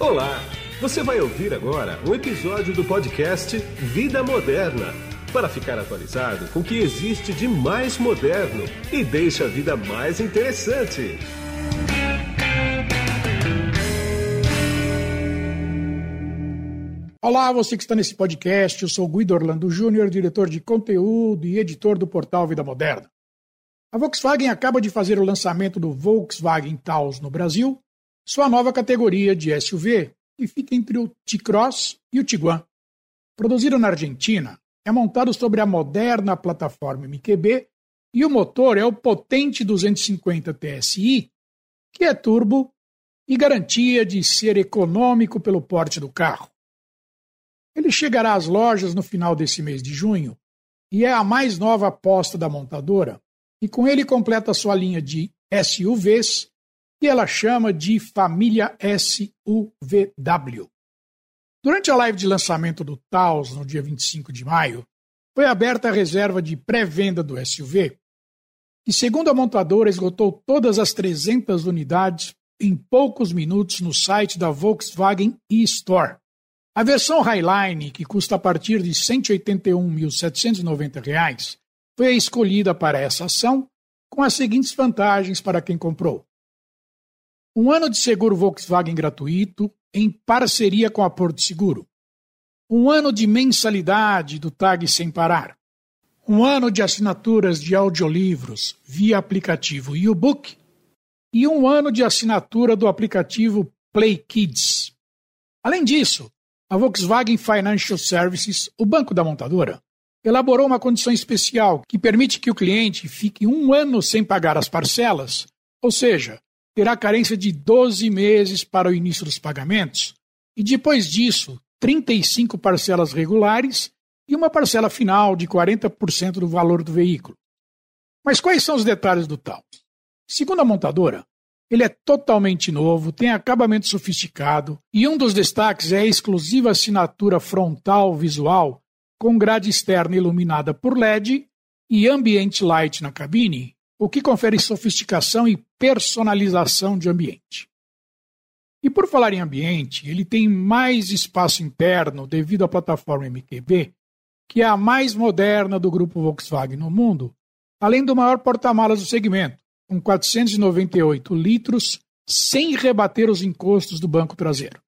Olá! Você vai ouvir agora um episódio do podcast Vida Moderna para ficar atualizado com o que existe de mais moderno e deixa a vida mais interessante. Olá, você que está nesse podcast. Eu sou Guido Orlando Júnior, diretor de conteúdo e editor do portal Vida Moderna. A Volkswagen acaba de fazer o lançamento do Volkswagen Taos no Brasil, sua nova categoria de SUV, que fica entre o T-Cross e o Tiguan. Produzido na Argentina, é montado sobre a moderna plataforma MQB e o motor é o potente 250 TSI, que é turbo e garantia de ser econômico pelo porte do carro. Ele chegará às lojas no final desse mês de junho e é a mais nova aposta da montadora, e com ele completa sua linha de SUVs que ela chama de família SUVW. Durante a live de lançamento do Taos, no dia 25 de maio, foi aberta a reserva de pré-venda do SUV, que, segundo a montadora, esgotou todas as 300 unidades em poucos minutos no site da Volkswagen e-Store. A versão Highline, que custa a partir de R$ 181.790, foi a escolhida para essa ação, com as seguintes vantagens para quem comprou. Um ano de seguro Volkswagen gratuito, em parceria com a Porto Seguro. Um ano de mensalidade do Tag Sem Parar. Um ano de assinaturas de audiolivros via aplicativo YouBook. E um ano de assinatura do aplicativo Play Kids. Além disso, a Volkswagen Financial Services, o banco da montadora, elaborou uma condição especial que permite que o cliente fique um ano sem pagar as parcelas, ou seja, terá carência de 12 meses para o início dos pagamentos, e depois disso, 35 parcelas regulares e uma parcela final de 40% do valor do veículo. Mas quais são os detalhes do tal? Segundo a montadora, ele é totalmente novo, tem acabamento sofisticado e um dos destaques é a exclusiva assinatura frontal visual com grade externa iluminada por LED e ambient light na cabine, o que confere sofisticação e personalização de ambiente. E por falar em ambiente, ele tem mais espaço interno devido à plataforma MQB, que é a mais moderna do grupo Volkswagen no mundo, além do maior porta-malas do segmento, com 498 litros, sem rebater os encostos do banco traseiro.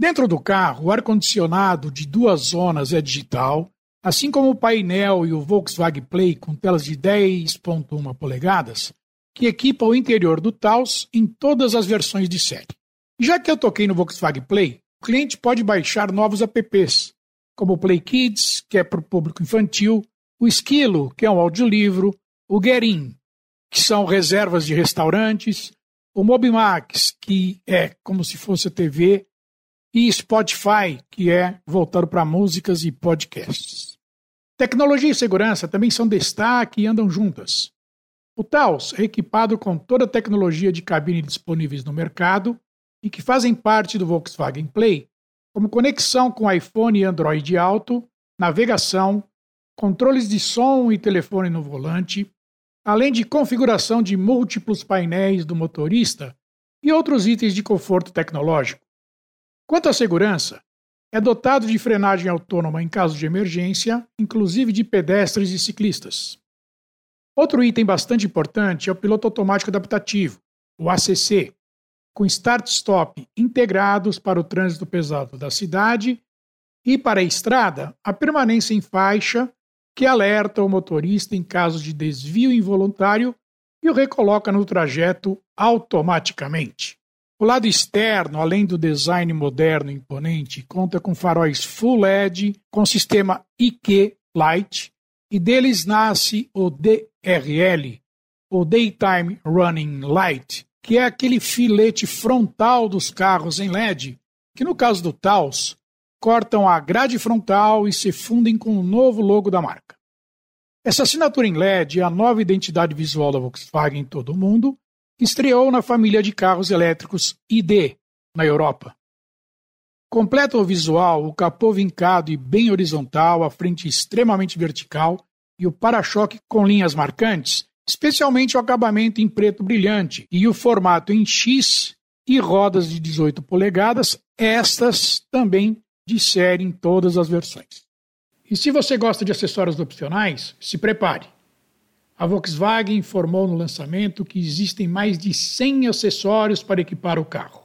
Dentro do carro, o ar-condicionado de duas zonas é digital, assim como o painel e o Volkswagen Play com telas de 10.1 polegadas, que equipa o interior do Taos em todas as versões de série. Já que eu toquei no Volkswagen Play, o cliente pode baixar novos apps, como o Play Kids, que é para o público infantil, o Esquilo, que é um audiolivro, o Gerin, que são reservas de restaurantes, o Mobimax, que é como se fosse a TV, e Spotify, que é voltado para músicas e podcasts. Tecnologia e segurança também são destaque e andam juntas. O Taos é equipado com toda a tecnologia de cabine disponíveis no mercado e que fazem parte do Volkswagen Play, como conexão com iPhone e Android Auto, navegação, controles de som e telefone no volante, além de configuração de múltiplos painéis do motorista e outros itens de conforto tecnológico. Quanto à segurança, é dotado de frenagem autônoma em caso de emergência, inclusive de pedestres e ciclistas. Outro item bastante importante é o piloto automático adaptativo, o ACC, com start-stop integrados para o trânsito pesado da cidade e para a estrada, a permanência em faixa que alerta o motorista em caso de desvio involuntário e o recoloca no trajeto automaticamente. O lado externo, além do design moderno e imponente, conta com faróis Full LED com sistema IQ Light e deles nasce o DRL, o Daytime Running Light, que é aquele filete frontal dos carros em LED, que no caso do Taos cortam a grade frontal e se fundem com o novo logo da marca. Essa assinatura em LED é a nova identidade visual da Volkswagen em todo o mundo, que estreou na família de carros elétricos ID, na Europa. Completa o visual o capô vincado e bem horizontal, a frente extremamente vertical e o para-choque com linhas marcantes, especialmente o acabamento em preto brilhante e o formato em X e rodas de 18 polegadas estas também de série em todas as versões. E se você gosta de acessórios opcionais, se prepare. A Volkswagen informou no lançamento que existem mais de 100 acessórios para equipar o carro.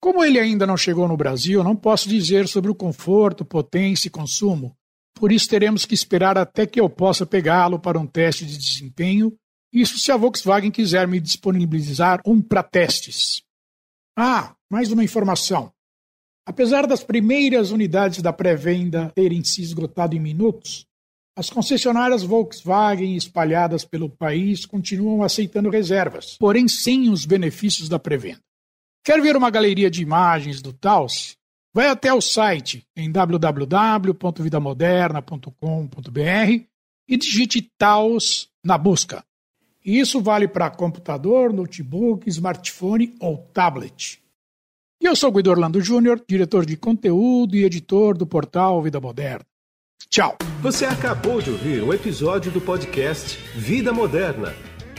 Como ele ainda não chegou no Brasil, não posso dizer sobre o conforto, potência e consumo, por isso teremos que esperar até que eu possa pegá-lo para um teste de desempenho, isso se a Volkswagen quiser me disponibilizar um para testes. Ah, mais uma informação. Apesar das primeiras unidades da pré-venda terem se esgotado em minutos, as concessionárias Volkswagen espalhadas pelo país continuam aceitando reservas, porém sem os benefícios da pré-venda. Quer ver uma galeria de imagens do Taos? Vai até o site em www.vidamoderna.com.br e digite Taos na busca. Isso vale para computador, notebook, smartphone ou tablet. E eu sou Guido Orlando Júnior, diretor de conteúdo e editor do portal Vida Moderna. Tchau. Você acabou de ouvir um episódio do podcast Vida Moderna.